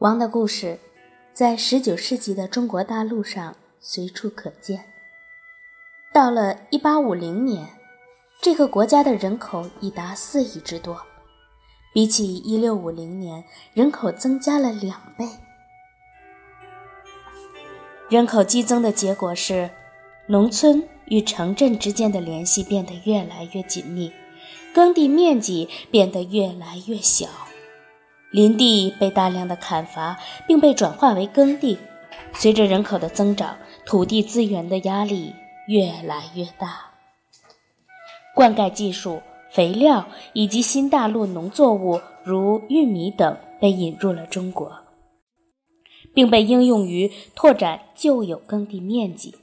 王的故事，在19世纪的中国大陆上随处可见。到了1850年，这个国家的人口已达4亿之多，比起1650年，人口增加了两倍。人口激增的结果是，农村与城镇之间的联系变得越来越紧密，耕地面积变得越来越小。林地被大量的砍伐，并被转化为耕地。随着人口的增长，土地资源的压力越来越大。灌溉技术、肥料以及新大陆农作物如玉米等被引入了中国，并被应用于拓展旧有耕地面积。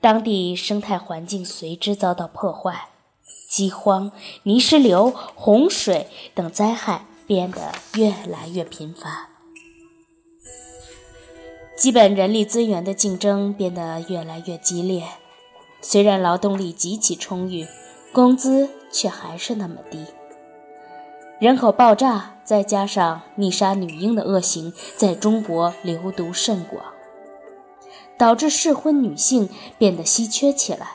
当地生态环境随之遭到破坏，饥荒、泥石流、洪水等灾害。变得越来越频繁，基本人力资源的竞争变得越来越激烈。虽然劳动力极其充裕，工资却还是那么低。人口爆炸，再加上溺杀女婴的恶行，在中国流毒甚广，导致适婚女性变得稀缺起来。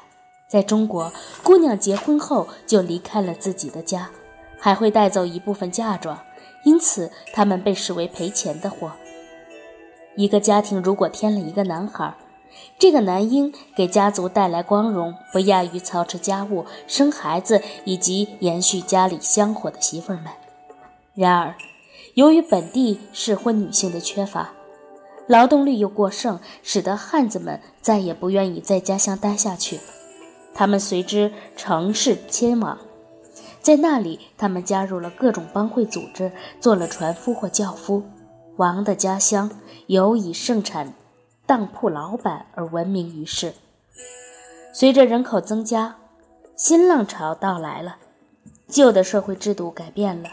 在中国，姑娘结婚后就离开了自己的家。还会带走一部分嫁妆，因此他们被视为赔钱的货。一个家庭如果添了一个男孩，这个男婴给家族带来光荣，不亚于操持家务、生孩子以及延续家里香火的媳妇们。然而，由于本地适婚女性的缺乏，劳动力又过剩，使得汉子们再也不愿意在家乡待下去，他们随之城市迁往。在那里，他们加入了各种帮会组织，做了船夫或轿夫。王的家乡尤以盛产当铺老板而闻名于世。随着人口增加，新浪潮到来了，旧的社会制度改变了，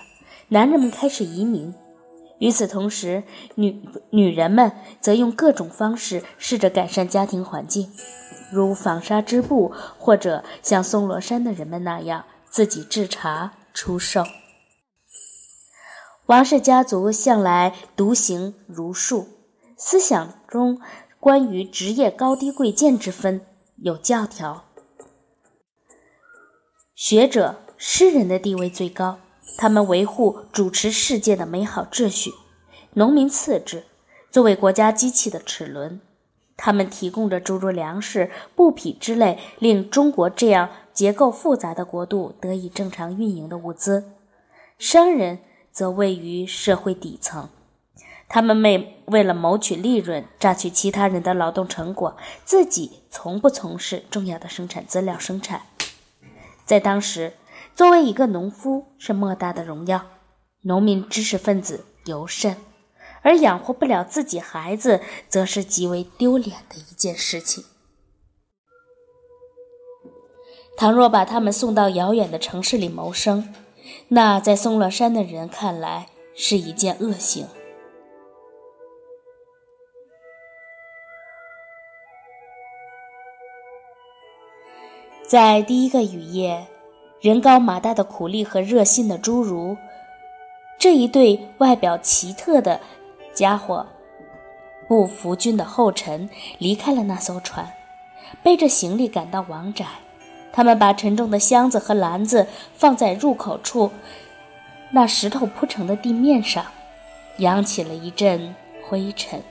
男人们开始移民。与此同时，女女人们则用各种方式试着改善家庭环境，如纺纱织布，或者像松罗山的人们那样。自己制茶出售。王氏家族向来独行儒术，思想中关于职业高低贵贱之分有教条。学者、诗人的地位最高，他们维护主持世界的美好秩序；农民次之，作为国家机器的齿轮。他们提供着诸如粮食、布匹之类，令中国这样结构复杂的国度得以正常运营的物资。商人则位于社会底层，他们为为了谋取利润，榨取其他人的劳动成果，自己从不从事重要的生产资料生产。在当时，作为一个农夫是莫大的荣耀，农民知识分子尤甚。而养活不了自己孩子，则是极为丢脸的一件事情。倘若把他们送到遥远的城市里谋生，那在松乐山的人看来是一件恶行。在第一个雨夜，人高马大的苦力和热心的侏儒，这一对外表奇特的。家伙步福军的后尘，离开了那艘船，背着行李赶到王宅。他们把沉重的箱子和篮子放在入口处那石头铺成的地面上，扬起了一阵灰尘。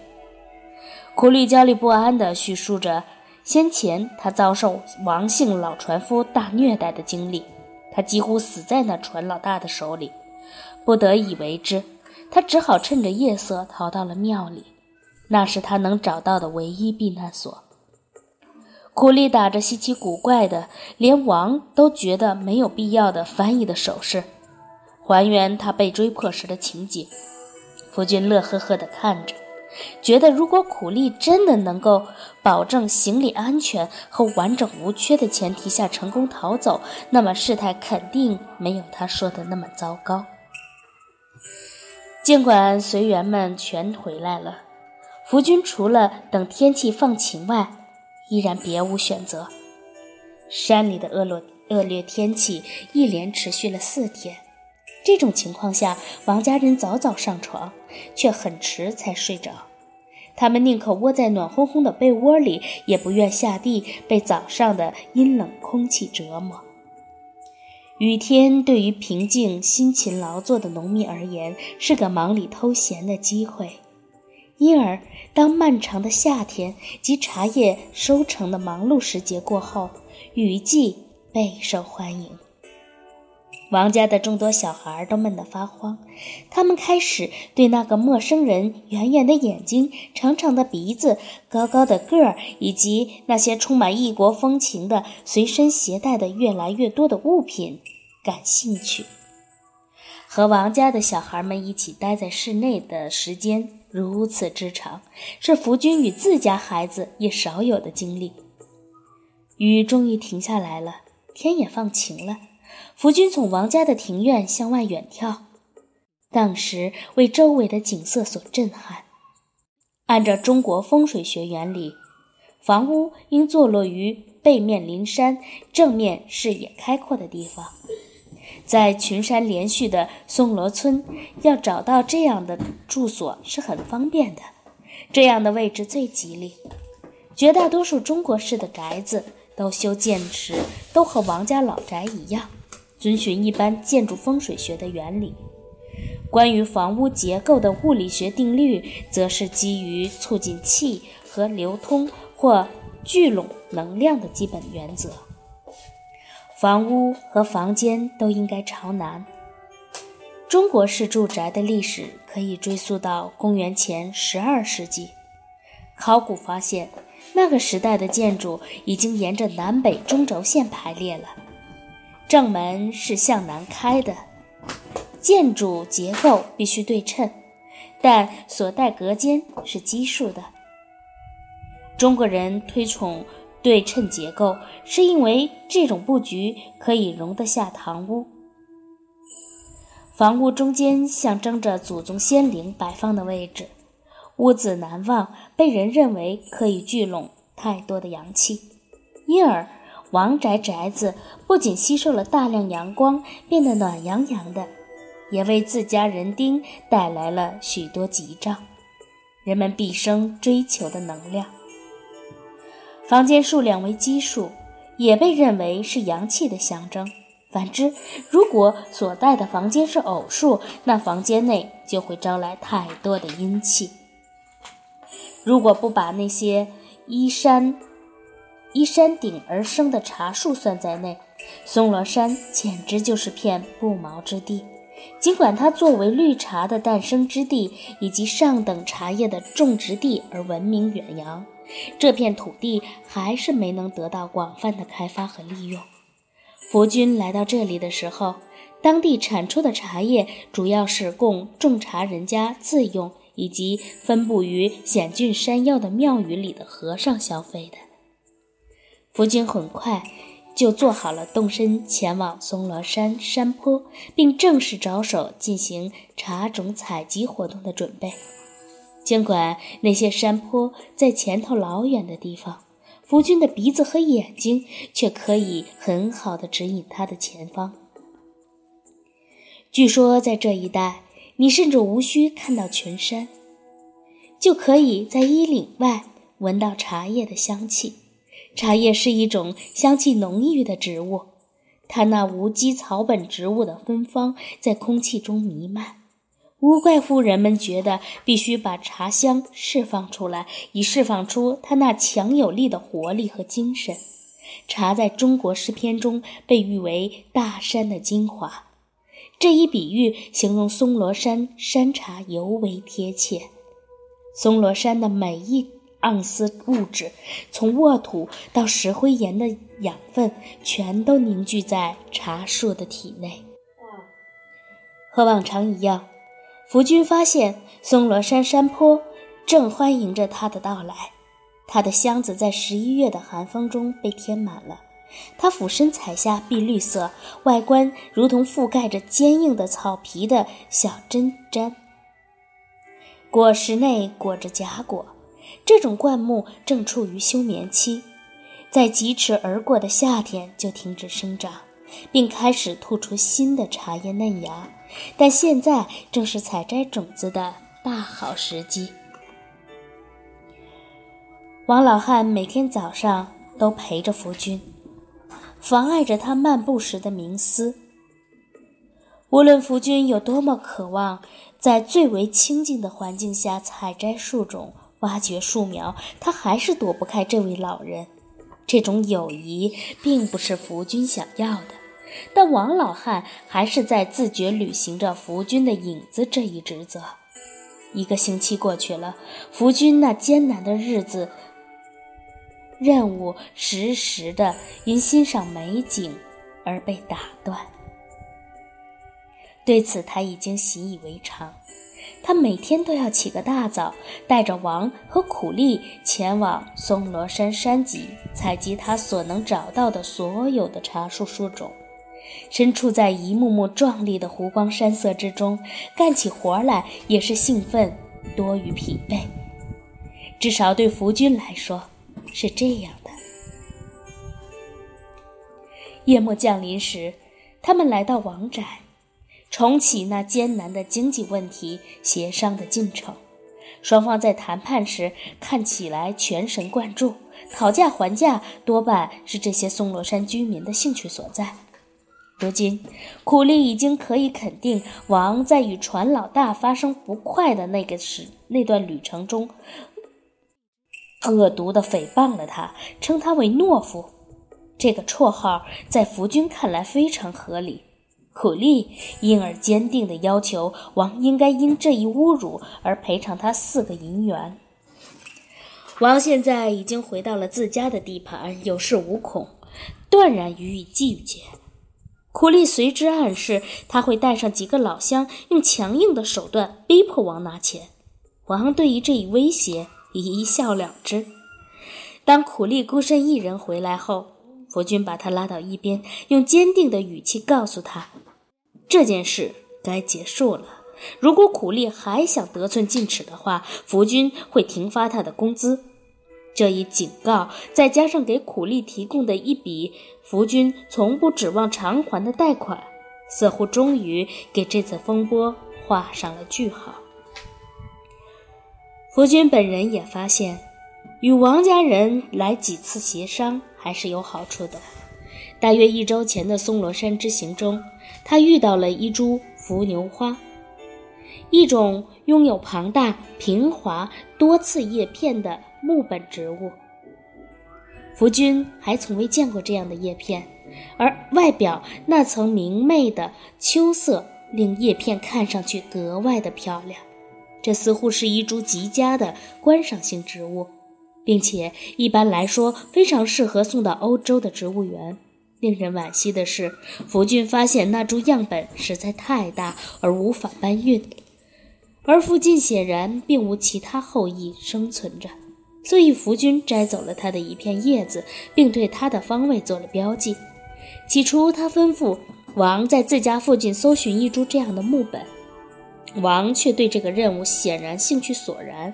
苦力焦虑不安地叙述着先前他遭受王姓老船夫大虐待的经历，他几乎死在那船老大的手里，不得已为之。他只好趁着夜色逃到了庙里，那是他能找到的唯一避难所。苦力打着稀奇古怪的、连王都觉得没有必要的翻译的手势，还原他被追迫时的情景。夫君乐呵呵地看着，觉得如果苦力真的能够保证行李安全和完整无缺的前提下成功逃走，那么事态肯定没有他说的那么糟糕。尽管随员们全回来了，福君除了等天气放晴外，依然别无选择。山里的恶劣恶劣天气一连持续了四天，这种情况下，王家人早早上床，却很迟才睡着。他们宁可窝在暖烘烘的被窝里，也不愿下地被早上的阴冷空气折磨。雨天对于平静、辛勤劳作的农民而言，是个忙里偷闲的机会。因而，当漫长的夏天及茶叶收成的忙碌时节过后，雨季备受欢迎。王家的众多小孩都闷得发慌，他们开始对那个陌生人圆圆的眼睛、长长的鼻子、高高的个儿，以及那些充满异国风情的随身携带的越来越多的物品感兴趣。和王家的小孩们一起待在室内的时间如此之长，是福军与自家孩子也少有的经历。雨终于停下来了，天也放晴了。福军从王家的庭院向外远眺，当时为周围的景色所震撼。按照中国风水学原理，房屋应坐落于背面临山、正面视野开阔的地方。在群山连续的松萝村，要找到这样的住所是很方便的。这样的位置最吉利。绝大多数中国式的宅子都修建时都和王家老宅一样。遵循一般建筑风水学的原理，关于房屋结构的物理学定律，则是基于促进气和流通或聚拢能量的基本原则。房屋和房间都应该朝南。中国式住宅的历史可以追溯到公元前十二世纪，考古发现，那个时代的建筑已经沿着南北中轴线排列了。正门是向南开的，建筑结构必须对称，但所带隔间是奇数的。中国人推崇对称结构，是因为这种布局可以容得下堂屋。房屋中间象征着祖宗先灵摆放的位置，屋子南望，被人认为可以聚拢太多的阳气，因而。王宅宅子不仅吸收了大量阳光，变得暖洋洋的，也为自家人丁带来了许多吉兆，人们毕生追求的能量。房间数量为奇数，也被认为是阳气的象征。反之，如果所带的房间是偶数，那房间内就会招来太多的阴气。如果不把那些依山。依山顶而生的茶树算在内，松萝山简直就是片不毛之地。尽管它作为绿茶的诞生之地以及上等茶叶的种植地而闻名远扬，这片土地还是没能得到广泛的开发和利用。福军来到这里的时候，当地产出的茶叶主要是供种茶人家自用，以及分布于险峻山腰的庙宇里的和尚消费的。福军很快就做好了动身前往松罗山山坡，并正式着手进行茶种采集活动的准备。尽管那些山坡在前头老远的地方，福军的鼻子和眼睛却可以很好的指引他的前方。据说在这一带，你甚至无需看到群山，就可以在衣领外闻到茶叶的香气。茶叶是一种香气浓郁的植物，它那无机草本植物的芬芳在空气中弥漫。无怪乎人们觉得必须把茶香释放出来，以释放出它那强有力的活力和精神。茶在中国诗篇中被誉为大山的精华，这一比喻形容松萝山山茶尤为贴切。松萝山的每一。盎司物质，从沃土到石灰岩的养分，全都凝聚在茶树的体内。和往常一样，福军发现松罗山山坡正欢迎着他的到来。他的箱子在十一月的寒风中被填满了。他俯身采下碧绿色、外观如同覆盖着坚硬的草皮的小针毡，果实内裹着荚果。这种灌木正处于休眠期，在疾驰而过的夏天就停止生长，并开始吐出新的茶叶嫩芽，但现在正是采摘种子的大好时机。王老汉每天早上都陪着福军，妨碍着他漫步时的冥思。无论福军有多么渴望在最为清静的环境下采摘树种、挖掘树苗，他还是躲不开这位老人。这种友谊并不是福军想要的，但王老汉还是在自觉履行着福军的影子这一职责。一个星期过去了，福军那艰难的日子任务时时的因欣赏美景而被打断。对此，他已经习以为常。他每天都要起个大早，带着王和苦力前往松罗山山脊采集他所能找到的所有的茶树树种。身处在一幕幕壮丽的湖光山色之中，干起活来也是兴奋多于疲惫。至少对福军来说是这样的。夜幕降临时，他们来到王宅。重启那艰难的经济问题协商的进程，双方在谈判时看起来全神贯注，讨价还价多半是这些松罗山居民的兴趣所在。如今，苦力已经可以肯定，王在与船老大发生不快的那个时那段旅程中，恶毒的诽谤了他，称他为懦夫。这个绰号在福军看来非常合理。苦力因而坚定地要求王应该因这一侮辱而赔偿他四个银元。王现在已经回到了自家的地盘，有恃无恐，断然予以拒绝。苦力随之暗示他会带上几个老乡，用强硬的手段逼迫王拿钱。王对于这一威胁一笑了之。当苦力孤身一人回来后，佛君把他拉到一边，用坚定的语气告诉他。这件事该结束了。如果苦力还想得寸进尺的话，福军会停发他的工资。这一警告，再加上给苦力提供的一笔福军从不指望偿还的贷款，似乎终于给这次风波画上了句号。福军本人也发现，与王家人来几次协商还是有好处的。大约一周前的松罗山之行中。他遇到了一株伏牛花，一种拥有庞大、平滑、多刺叶片的木本植物。福君还从未见过这样的叶片，而外表那层明媚的秋色令叶片看上去格外的漂亮。这似乎是一株极佳的观赏性植物，并且一般来说非常适合送到欧洲的植物园。令人惋惜的是，福俊发现那株样本实在太大而无法搬运，而附近显然并无其他后裔生存着，所以福军摘走了他的一片叶子，并对它的方位做了标记。起初，他吩咐王在自家附近搜寻一株这样的木本，王却对这个任务显然兴趣索然。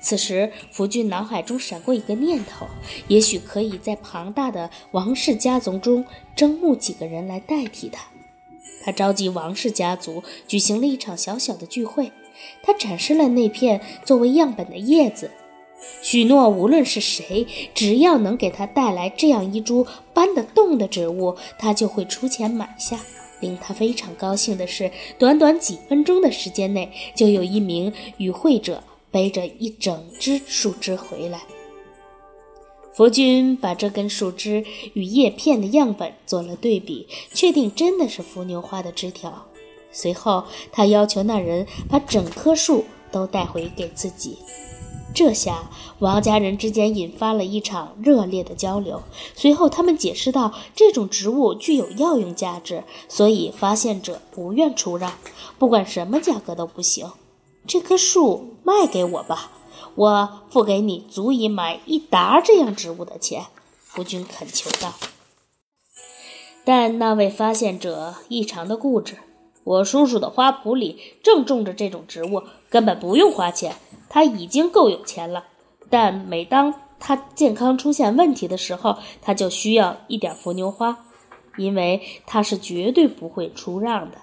此时，福俊脑海中闪过一个念头：也许可以在庞大的王氏家族中征募几个人来代替他。他召集王氏家族，举行了一场小小的聚会。他展示了那片作为样本的叶子，许诺无论是谁，只要能给他带来这样一株搬得动的植物，他就会出钱买下。令他非常高兴的是，短短几分钟的时间内，就有一名与会者。背着一整只树枝回来，佛君把这根树枝与叶片的样本做了对比，确定真的是伏牛花的枝条。随后，他要求那人把整棵树都带回给自己。这下，王家人之间引发了一场热烈的交流。随后，他们解释道：“这种植物具有药用价值，所以发现者不愿出让，不管什么价格都不行。”这棵树卖给我吧，我付给你足以买一沓这样植物的钱。”夫君恳求道。但那位发现者异常的固执：“我叔叔的花圃里正种着这种植物，根本不用花钱，他已经够有钱了。但每当他健康出现问题的时候，他就需要一点伏牛花，因为他是绝对不会出让的。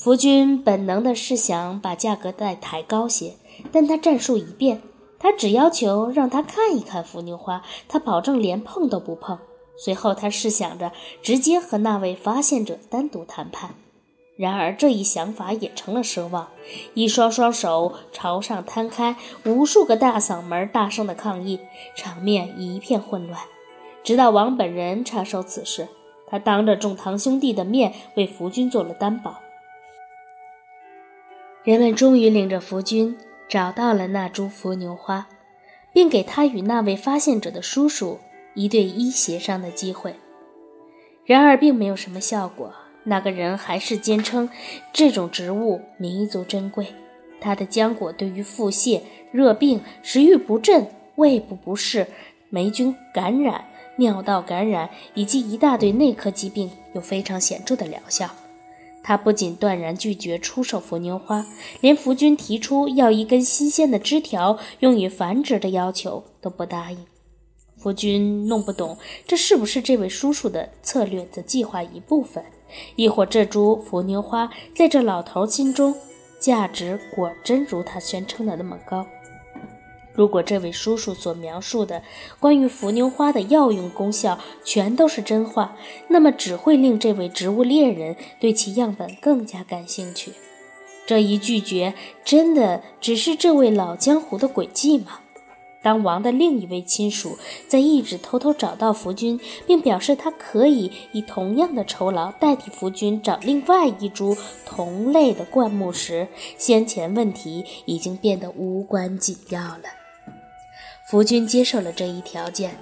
福君本能的是想把价格再抬高些，但他战术一变，他只要求让他看一看伏牛花，他保证连碰都不碰。随后，他试想着直接和那位发现者单独谈判。然而，这一想法也成了奢望。一双双手朝上摊开，无数个大嗓门大声的抗议，场面一片混乱。直到王本人插手此事，他当着众堂兄弟的面为福军做了担保。人们终于领着福军找到了那株伏牛花，并给他与那位发现者的叔叔一对一协商的机会。然而，并没有什么效果。那个人还是坚称这种植物弥足珍贵，它的浆果对于腹泻、热病、食欲不振、胃部不适、霉菌感染、尿道感染以及一大堆内科疾病有非常显著的疗效。他不仅断然拒绝出售伏牛花，连福军提出要一根新鲜的枝条用于繁殖的要求都不答应。夫君弄不懂这是不是这位叔叔的策略的计划一部分。亦或这株伏牛花在这老头心中价值果真如他宣称的那么高？如果这位叔叔所描述的关于伏牛花的药用功效全都是真话，那么只会令这位植物猎人对其样本更加感兴趣。这一拒绝真的只是这位老江湖的诡计吗？当王的另一位亲属在一直偷偷找到福君，并表示他可以以同样的酬劳代替福君找另外一株同类的灌木时，先前问题已经变得无关紧要了。福君接受了这一条件，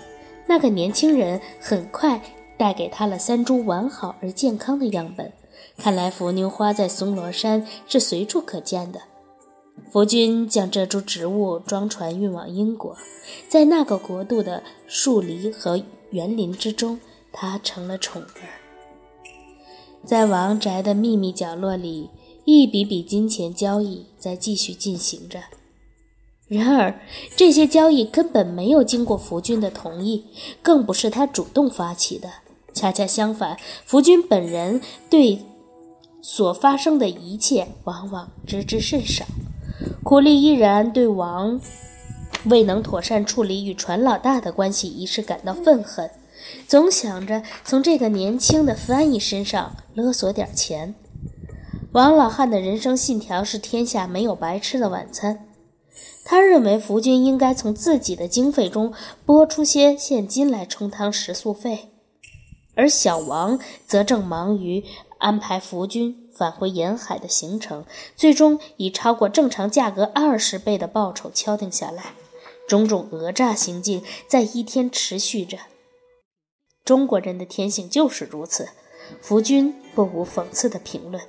那个年轻人很快带给他了三株完好而健康的样本。看来伏牛花在松罗山是随处可见的。佛君将这株植物装船运往英国，在那个国度的树林和园林之中，它成了宠儿。在王宅的秘密角落里，一笔笔金钱交易在继续进行着。然而，这些交易根本没有经过福君的同意，更不是他主动发起的。恰恰相反，福君本人对所发生的一切往往知之甚少。苦力依然对王未能妥善处理与船老大的关系一事感到愤恨，总想着从这个年轻的翻译身上勒索点钱。王老汉的人生信条是天下没有白吃的晚餐。他认为福军应该从自己的经费中拨出些现金来充当食宿费，而小王则正忙于安排福军。返回沿海的行程，最终以超过正常价格二十倍的报酬敲定下来。种种讹诈行径在一天持续着。中国人的天性就是如此。福军不无讽刺的评论。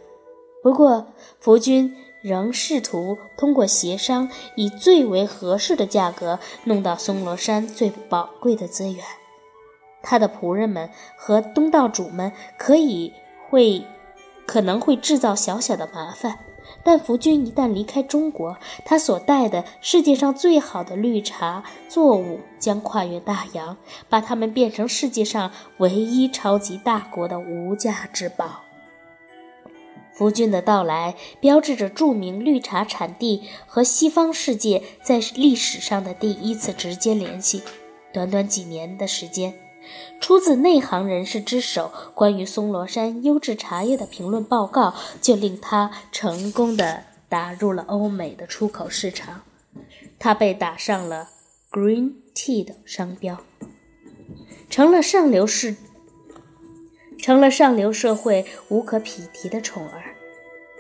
不过，福军仍试图通过协商，以最为合适的价格弄到松罗山最宝贵的资源。他的仆人们和东道主们可以会。可能会制造小小的麻烦，但福军一旦离开中国，他所带的世界上最好的绿茶作物将跨越大洋，把它们变成世界上唯一超级大国的无价之宝。福军的到来标志着著名绿茶产地和西方世界在历史上的第一次直接联系。短短几年的时间。出自内行人士之手，关于松罗山优质茶叶的评论报告，就令他成功的打入了欧美的出口市场。他被打上了 “Green Tea” 的商标，成了上流市，成了上流社会无可匹敌的宠儿。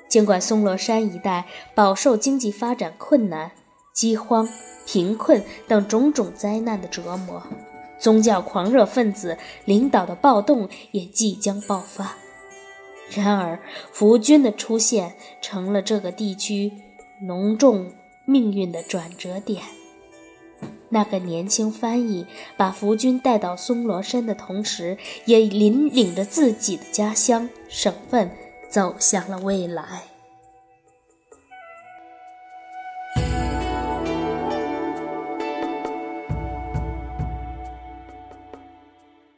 尽管松罗山一带饱受经济发展困难、饥荒、贫困等种种灾难的折磨。宗教狂热分子领导的暴动也即将爆发，然而福军的出现成了这个地区浓重命运的转折点。那个年轻翻译把福军带到松罗山的同时，也引领着自己的家乡省份走向了未来。